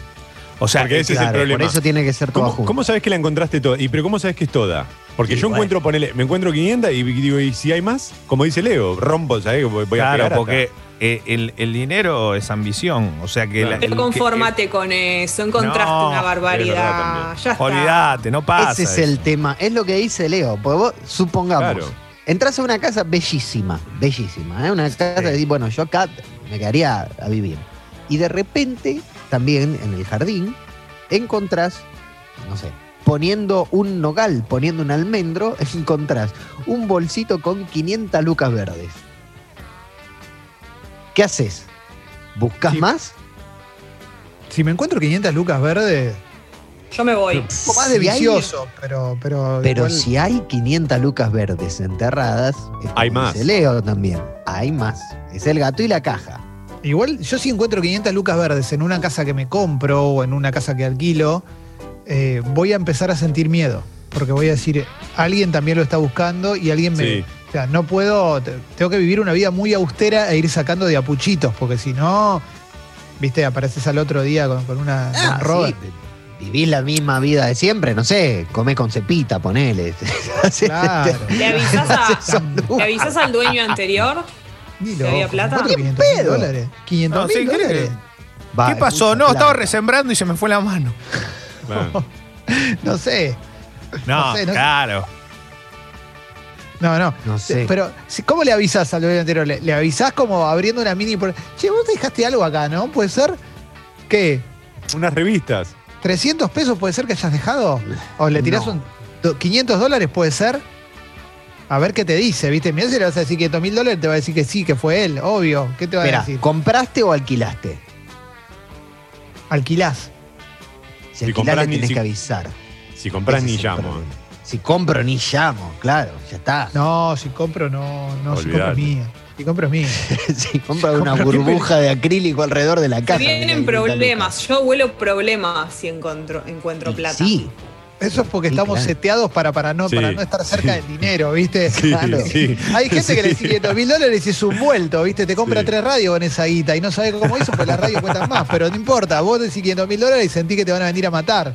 O sea, Porque ese es el Claro, problema. por eso tiene que ser toda ¿Cómo, junta. cómo sabes que la encontraste toda? Y pero ¿cómo sabes que es toda? Porque Sí, yo bueno. encuentro, ponele, me encuentro 500 y digo, ¿y si hay más? Como dice Leo, rompo, ¿sabes? Voy voy a claro, pegar hasta- porque eh, el, el dinero es ambición. O sea que. Claro. la- el Pero que- conformate con eso, encontraste No, una barbaridad. Ya está. Olvídate, no pasa. Ese es el tema. Es lo que dice Leo. Porque vos, supongamos, Claro. entras a una casa bellísima, bellísima, ¿eh? una casa que decís, bueno, yo acá me quedaría a vivir. Y de repente, también en el jardín, encontrás, no sé, poniendo un nogal, poniendo un almendro, encontrás un bolsito con 500 lucas verdes. ¿Qué haces? ¿Buscas Sí. más? Si me encuentro 500 lucas verdes, Yo me voy. un poco más de Si hay- vicioso, pero, pero, Pero igual- si hay 500 lucas verdes enterradas, Hay más. dice Leo también. Hay más. Es el gato y la caja. Igual yo si encuentro 500 lucas verdes en una casa que me compro o en una casa que alquilo, eh, voy a empezar a sentir miedo. Porque voy a decir, alguien también lo está buscando y alguien me... Sí. O sea, no puedo, te- tengo que vivir una vida muy austera e ir sacando de apuchitos, porque si no, viste, apareces al otro día con, con una Ah, sí, vivís la misma vida de siempre, no sé, comé con cepita, ponele. Claro. ¿Le avisás, a- Son ¿Le avisás al dueño anterior? ¿Que había plata? ¿Cuánto? ¿Qué 500 mil pedo? dólares. 500 No, mil sí, ¿qué dólares. Va, ¿Qué pasó? No, estaba resembrando y se me fue la mano. Claro. No sé. No, No sé, no- claro. No, no. No sé. Pero, si- ¿cómo le avisás al dueño anterior? ¿Le, le avisás como abriendo una mini... por- Che, vos dejaste algo acá, ¿no? ¿Puede ser? ¿Qué? Unas revistas. ¿300 pesos puede ser que hayas dejado? ¿O le tirás No. un... do- ¿500 dólares puede ser? A ver qué te dice, ¿viste? Mirá si le vas a decir 500 mil dólares, te va a decir que sí, que fue él, obvio. ¿Qué te va a decir? ¿compraste o alquilaste? Alquilás. Si Si alquilás le tenés si- que avisar. Si compras Ese ni llamo. problema. Si compro ni llamo, claro, ya está. No, si compro, no, no, si compro es mía. Si compro es mía. si compro una Compro, burbuja de acrílico alrededor de la casa. Tienen problemas. Yo vuelo problemas si encuentro, encuentro Y plata. Sí, Eso es porque Sí, estamos claro. seteados para, para, no, Sí, para no estar cerca sí. del dinero, ¿viste? Sí, Claro. sí. Hay gente que le dice 500 mil dólares y es un vuelto, ¿viste? Te compra Sí. tres radios con esa guita y no sabe cómo hizo, pues las radios cuestan más. Pero no importa, vos decís 500 mil dólares y sentís que te van a venir a matar.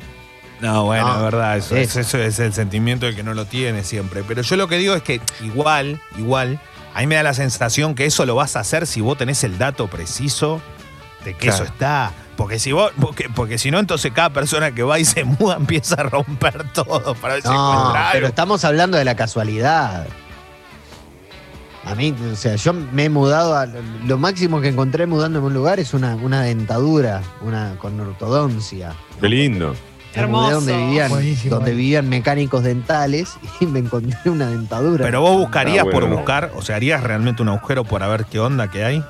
No, bueno, No, es verdad, eso, eso. es, eso es el sentimiento del que no lo tiene siempre. Pero yo lo que digo es que igual, igual, a mí me da la sensación que eso lo vas a hacer si vos tenés el dato preciso de que Claro. eso está. Porque si vos, porque, porque si no, entonces cada persona que va y se muda empieza a romper todo para ver si no, encuentra pero estamos hablando de la casualidad. A mí, o sea, yo me he mudado a. Lo máximo que encontré mudándome a un lugar es una, una dentadura, una con ortodoncia. Qué lindo. Hermoso. donde vivían, Buenísimo. donde vivían mecánicos dentales y me encontré una dentadura. Pero vos buscarías Ah, bueno. por buscar, o sea, harías realmente un agujero por ver qué onda que hay.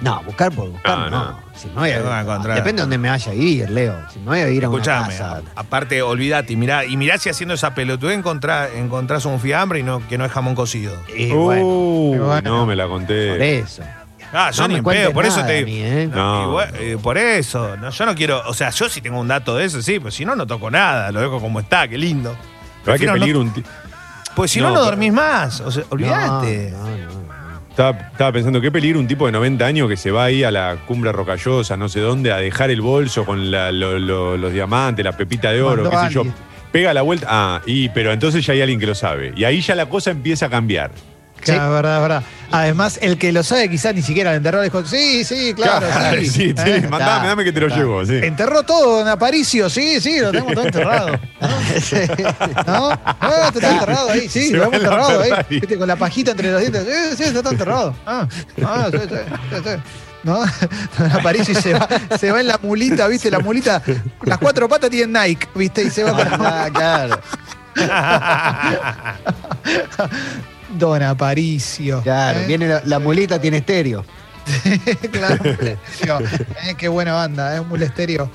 No, buscar por buscar, No, no. no. Si me voy a, a encontrar. depende de donde me vaya a vivir, Leo. Si me voy a vivir a una Escuchame, casa. a- aparte, olvídate, y mirá, y mirá si haciendo esa pelotudez encontrás, encontrás un fiambre y no, que no es jamón cocido. Y bueno, Uh, bueno. no me la por conté. eso. Ah, yo No ni pedo, por eso nada te de mí, ¿eh? No. Eh, por eso, no, yo no quiero, o sea, yo si tengo un dato de eso, sí, pero si no, no toco nada, lo dejo como está, qué lindo. Pero hay que Prefiero no- un. Pues si No, no, dormís más, o sea, olvídate. No, no, no, no. Estaba, estaba pensando, qué peligro un tipo de 90 años que se va ahí a la cumbre rocallosa, no sé dónde, a dejar el bolso con la- lo- lo- los diamantes, la pepita de oro, Mandó qué sé yo. Pega la vuelta. Ah, y, pero entonces ya hay alguien que lo sabe. Y ahí ya la cosa empieza a cambiar. Claro, es verdad, es verdad. Además, el que lo sabe quizás ni siquiera lo enterró. Dijo, sí, sí, claro, sí. sí, sí, ¿Eh? mandame, dame que te lo llevo. Sí. Enterró todo, don Aparicio. Sí, sí, lo tenemos todo enterrado. ¿No? Ah, está enterrado ahí, sí, Se lo hemos enterrado ahí. Viste, con la pajita entre los dientes. Sí, sí, está enterrado. Ah, ah, sí, sí, sí, sí. ¿No? Don Aparicio y se va, se va en la mulita, ¿viste? La mulita, las cuatro patas tienen Nike, ¿viste? Y se va con la Ah, claro, Don Aparicio. claro. ¿eh? Viene la, la mulita, tiene estéreo. claro, un mulesterio. Eh, qué buena banda, ¿eh? Un mulesterio.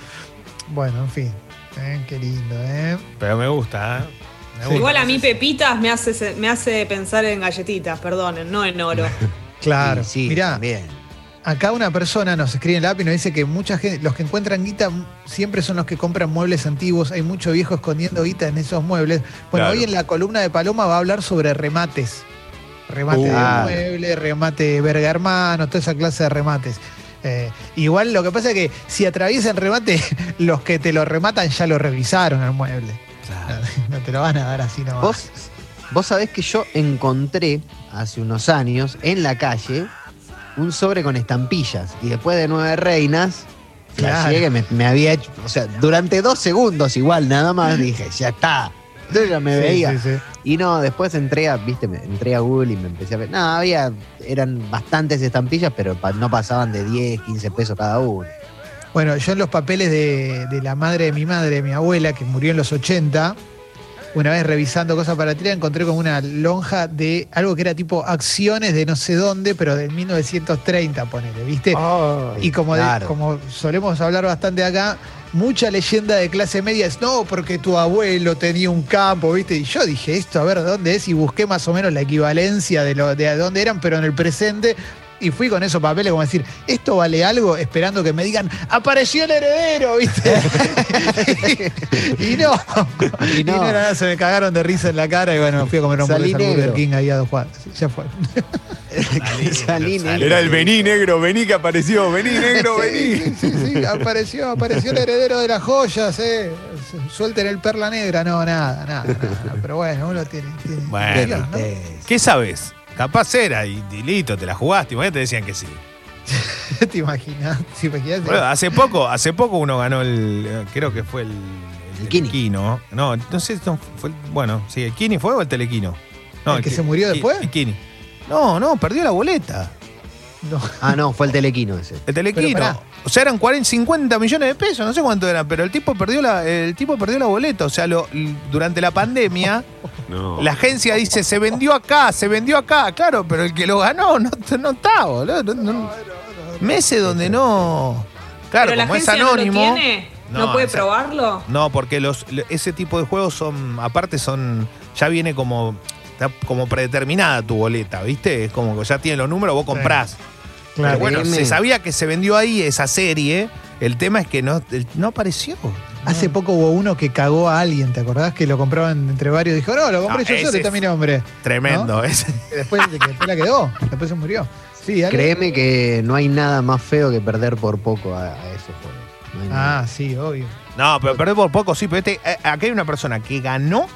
Bueno, en fin. eh, qué lindo, ¿eh? Pero me gusta, ¿eh? Me Sí. gusta. Igual a mí Pepitas me hace, me hace pensar en galletitas, perdonen, no en oro. Claro. Sí, sí, Mirá, también. acá una persona nos escribe en la app y nos dice que mucha gente, los que encuentran guita siempre son los que compran muebles antiguos. Hay mucho viejo escondiendo guita en esos muebles. Bueno, Claro. hoy en la columna de Paloma va a hablar sobre remates. Remate Uh. de mueble, remate verga hermano, toda esa clase de remates. Eh, igual lo que pasa es que si atraviesan remate, los que te lo rematan ya lo revisaron el mueble. Claro. No te lo van a dar así nomás. Vos, vos sabés que yo encontré hace unos años en la calle un sobre con estampillas y después de nueve reinas, Claro. me, me había hecho, o sea, durante dos segundos igual nada más dije, ya está. Yo ya me Sí, veía. sí, sí. Y no, después entré a, viste, me- entré a Google y me empecé a ver. No, había, eran bastantes estampillas, pero pa- no pasaban de 10, 15 pesos cada uno. Bueno, yo en los papeles de, de la madre de mi madre, mi abuela, que murió en los 80, una vez revisando cosas para tirar, encontré como una lonja de algo que era tipo acciones de no sé dónde, pero de 1930, ponele, ¿viste? Y como, de- como solemos hablar bastante acá, mucha leyenda de clase media es, no, porque tu abuelo tenía un campo, ¿viste? Y yo dije, esto, a ver, ¿dónde es? Y busqué más o menos la equivalencia de, lo, de dónde eran, pero en el presente, Y fui con esos papeles como decir, esto vale algo, esperando que me digan, apareció el heredero, ¿viste? y no. Y Y no, no. era nada, se me cagaron de risa en la cara y bueno, fui a comer un al Burger. King ahí a dos cuadras. Ya fue. Salí negro. Era el vení negro, vení que apareció, vení negro, vení. Sí, sí, apareció, apareció el heredero de las joyas, eh. Suelten el perla negra, no, nada, nada, nada. Pero bueno, uno tiene. tiene Bueno. ¿no? ¿Qué sabes? Capaz era y, y listo, te la jugaste. Y te decían que sí. ¿Te imaginas? ¿Te imaginas? Bueno, hace poco, hace poco uno ganó el. eh, Creo que fue el. El Kini. Telequino. No, no sé, no, fue, bueno, sí, ¿el Kini fue o el Telequino? No, ¿El que se murió después? El Kini. No, no, perdió la boleta. No. Ah, no, fue el telequino ese. El Telequino. O sea, eran 40, 50 millones de pesos, no sé cuánto eran, pero el tipo perdió la, el tipo perdió la boleta. O sea, lo, durante la pandemia, No. la agencia dice, se vendió acá, se vendió acá. Claro, pero el que lo ganó no, no está, boludo. No- no- meses donde no. Claro, Pero la como es agencia anónimo. no lo tiene, no, No, puede esa- probarlo. No, porque los, lo- ese tipo de juegos son, aparte son, ya viene como, está como predeterminada tu boleta, ¿viste? Es como que ya tiene los números, vos comprás. Claro. Pero bueno, se sabía que se vendió ahí esa serie, el tema es que no, no apareció. Hace poco hubo uno que cagó a alguien, ¿te acordás? Que lo compraban entre varios. Dijo, no, lo compré No, yo ese solo, está es- mi nombre. Tremendo, ese. Que Después, que después la quedó, después se murió. Sí. Créeme que no hay nada más feo que perder por poco a, a esos juegos. No nada. Ah, sí, obvio. No, pero perdió por poco, sí, pero este, eh, aquí hay una persona que ganó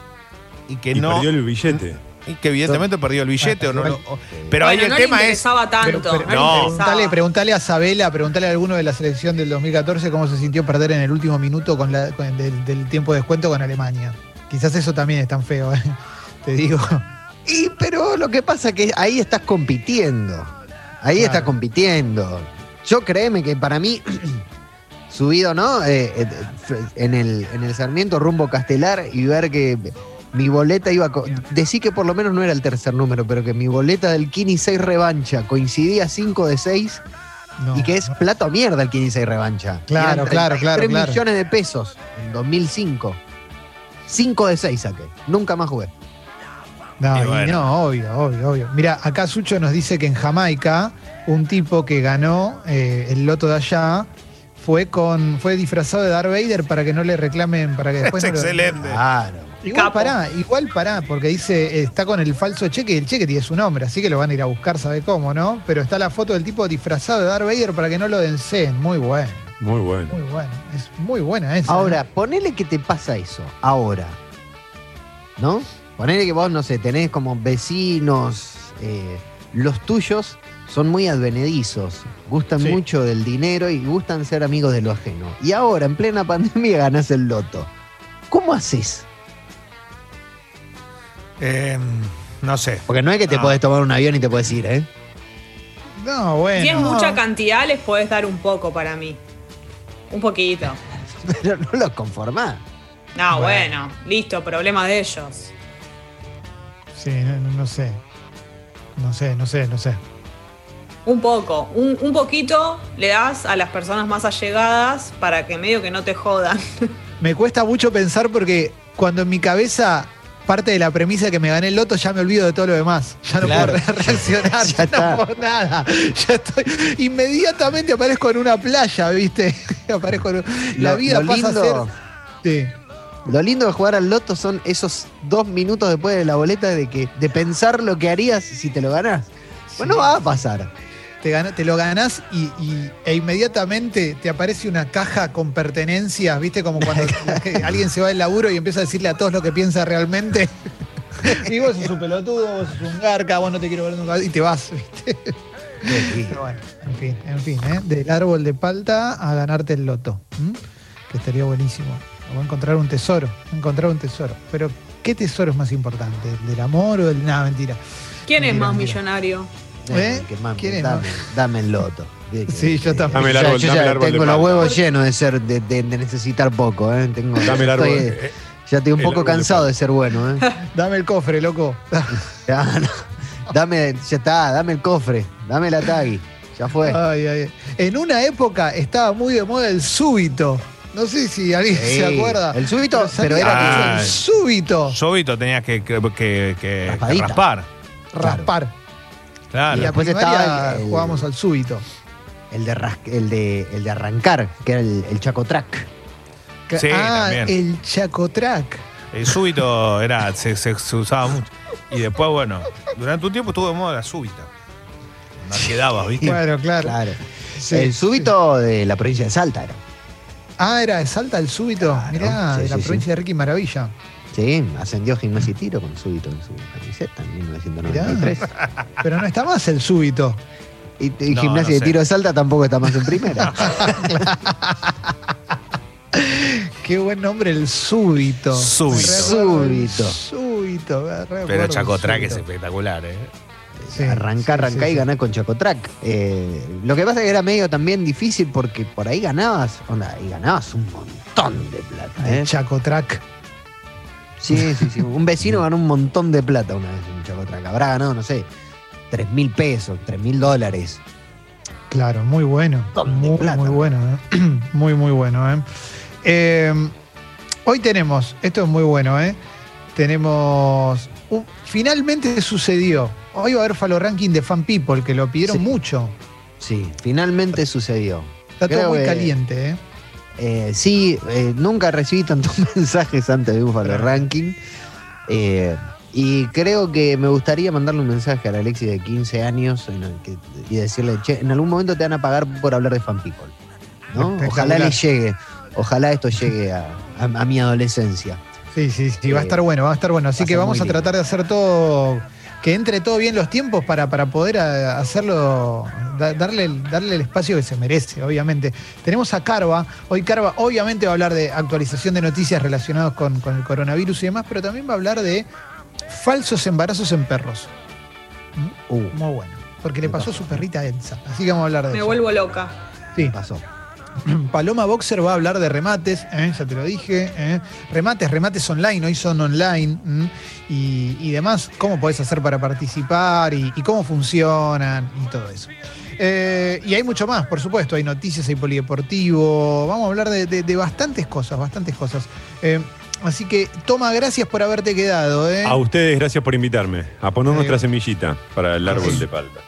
y que Y no, perdió el billete. Que evidentemente perdió el billete o no lo- o- Pero bueno, ahí el no tema le es. interesaba tanto. Pero- pero- no, le no. interesaba. Preguntale, preguntale a Sabela, preguntale a alguno de la selección del 2014 cómo se sintió perder en el último minuto con la, con el del, del tiempo de descuento con Alemania. Quizás eso también es tan feo, ¿eh? te digo. Y pero lo que pasa es que ahí estás compitiendo. Ahí Claro. estás compitiendo. Yo créeme que para mí, subido, ¿no? Eh, eh, en, el, en el Sarmiento rumbo Castelar y ver que mi boleta iba. co- Decí que por lo menos no era el tercer número, pero que mi boleta del Kini 6 revancha coincidía 5 de 6 No, y que es no. plata o mierda el Kini 6 revancha. Claro, claro, claro, 33 claro. millones de pesos en 2005. 5 de 6 saqué. Nunca más jugué. No, Y y bueno. no, obvio, obvio, obvio. Mira, acá Sucho nos dice que en Jamaica un tipo que ganó eh, el loto de allá fue con fue disfrazado de Darth Vader para que no le reclamen, para que después Es no lo- excelente. Claro. Igual pará, igual pará, porque dice, eh, está con el falso cheque y el cheque tiene su nombre, así que lo van a ir a buscar, sabe cómo, ¿no? Pero está la foto del tipo disfrazado de Darth Vader para que no lo denceen. Muy bueno, Muy bueno. muy bueno. Es muy buena esa. Ahora, ponele que te pasa eso, ahora. ¿No? Ponele que vos, no sé, tenés como vecinos, eh, los tuyos son muy advenedizos, gustan Sí. mucho del dinero y gustan ser amigos de lo ajeno. Y ahora, en plena pandemia, ganás el loto. ¿Cómo haces? Eh, no sé. Porque no es que te No. podés tomar un avión y te puedes ir, ¿eh? No, bueno. Si es no. mucha cantidad, les podés dar un poco para mí. Un poquito. Pero no los conformás. No, Bueno. bueno, listo, problema de ellos. Sí, no, no- no sé. No sé, no sé, no sé. Un poco, un, un poquito le das a las personas más allegadas para que medio que no te jodan. Me cuesta mucho pensar porque cuando en mi cabeza parte de la premisa que me gané el loto, ya me olvido de todo lo demás. Ya no Claro. puedo re- reaccionar, Ya no puedo nada. Ya estoy. Inmediatamente aparezco en una playa, ¿viste? aparezco en- La Lo- vida lo pasa a ser. lindo- Sí. Lo lindo de jugar al loto son esos dos minutos después de la boleta de que de pensar lo que harías si te lo ganás. Pues no va a pasar. Te, gana- te lo ganás y, y- e inmediatamente te aparece una caja con pertenencias, ¿viste? Como cuando alguien se va del laburo y empieza a decirle a todos lo que piensa realmente. y vos sos un pelotudo, vos sos un garca, vos no te quiero ver nunca. Y te vas, ¿viste? Pero bueno, en fin, en fin, ¿eh? Del árbol de palta a ganarte el loto. ¿m? Que estaría buenísimo. O encontrar un tesoro, encontrar un tesoro. Pero, ¿qué tesoro es más importante? ¿El del amor o del.? Nada, mentira. ¿Quién es más mentira. millonario? ¿Eh? Que mami, ¿Quién es, dame, dame el loto. Sí, yo también. Dame el Ya- árbol, yo dame ya el árbol de tengo los huevos llenos de ser de, de- de necesitar poco, ¿eh? Tengo, Dame el ya árbol. estoy- eh, ya estoy un poco cansado de ser bueno, ¿eh? Dame el cofre, loco. Ya, no. Dame, ya está, dame el cofre, dame la tagui. Ya fue. Ay, ay. En una época estaba muy de moda el súbito. No sé si alguien Sí, se acuerda. El súbito, pero era Ah, el súbito. Súbito tenías que, que, que- que- que Raspadita. raspar. Claro. Claro. Y la después primaria estaba el- jugábamos al súbito. El de, ras- el de, el de arrancar, que era el, el chacotrack. Sí, ah, también. el chacotrack. El súbito era, se, se- se usaba mucho. Y después, bueno, durante un tiempo estuvo de moda la súbita. No quedaba, ¿viste? Claro, claro. Claro. Sí, el súbito de la provincia de Salta era. Ah, era de Salta el súbito. Claro, Mirá, sí, de la sí, provincia de Ricky Maravilla. Sí, ascendió gimnasia y tiro con súbito en su camiseta en 1993. Pero no está más el súbito. Y, y No, gimnasia no y tiro de Salta tampoco está más en primera. Qué buen nombre, el súbito. Súbito. Súbito. Súbito, Pero Chacotrack es espectacular, ¿eh? Sí, arrancar sí, y sí. ganar con Chacotrack. Eh, lo que pasa es que era medio también difícil porque por ahí ganabas, onda, y ganabas un montón de plata. ¿eh? Chacotrack. Sí, sí, sí. Un vecino ganó un montón de plata una vez en un Chacotrack. Habrá ganado, no sé, 3 mil pesos, 3 mil dólares. Claro, muy bueno. Muy, plata. muy bueno, ¿eh? Muy, muy bueno, ¿eh? Eh, Hoy tenemos, esto es muy bueno, ¿eh? Tenemos. finalmente sucedió. Hoy va a haber Falo Ranking de Fan People, que lo pidieron Sí. mucho. Sí, finalmente sucedió. Está todo muy que- caliente, ¿eh? Eh, sí, eh, nunca recibí tantos mensajes antes de un Falo Ranking. Eh, y creo que me gustaría mandarle un mensaje a la Alexi de 15 años en el que- y decirle, che, en algún momento te van a pagar por hablar de fan people. Ojalá le llegue, ojalá esto llegue a, a- a mi adolescencia. Sí, sí, sí, va a estar bueno, va a estar bueno. Así que vamos a tratar de hacer todo, que entre todo bien los tiempos para, para poder a- hacerlo, da- darle, el- darle el espacio que se merece, obviamente. Tenemos a Carva, hoy Carva obviamente va a hablar de actualización de noticias relacionadas con, con el coronavirus y demás, pero también va a hablar de falsos embarazos en perros. Uh, Muy bueno, porque le Me pasó a su perrita Elsa. Así que vamos a hablar de Me eso. vuelvo loca. Sí. pasó. Paloma Boxer va a hablar de remates, ¿eh? ya te lo dije. ¿eh? Remates, remates online, hoy son online. Y, y demás, cómo podés hacer para participar y, y cómo funcionan y todo eso. Eh, y hay mucho más, por supuesto. Hay noticias, hay polideportivo. Vamos a hablar de, de- de bastantes cosas, bastantes cosas. Así que, Toma, gracias por haberte quedado. A ustedes, gracias por invitarme. A poner nuestra semillita para el árbol de palta.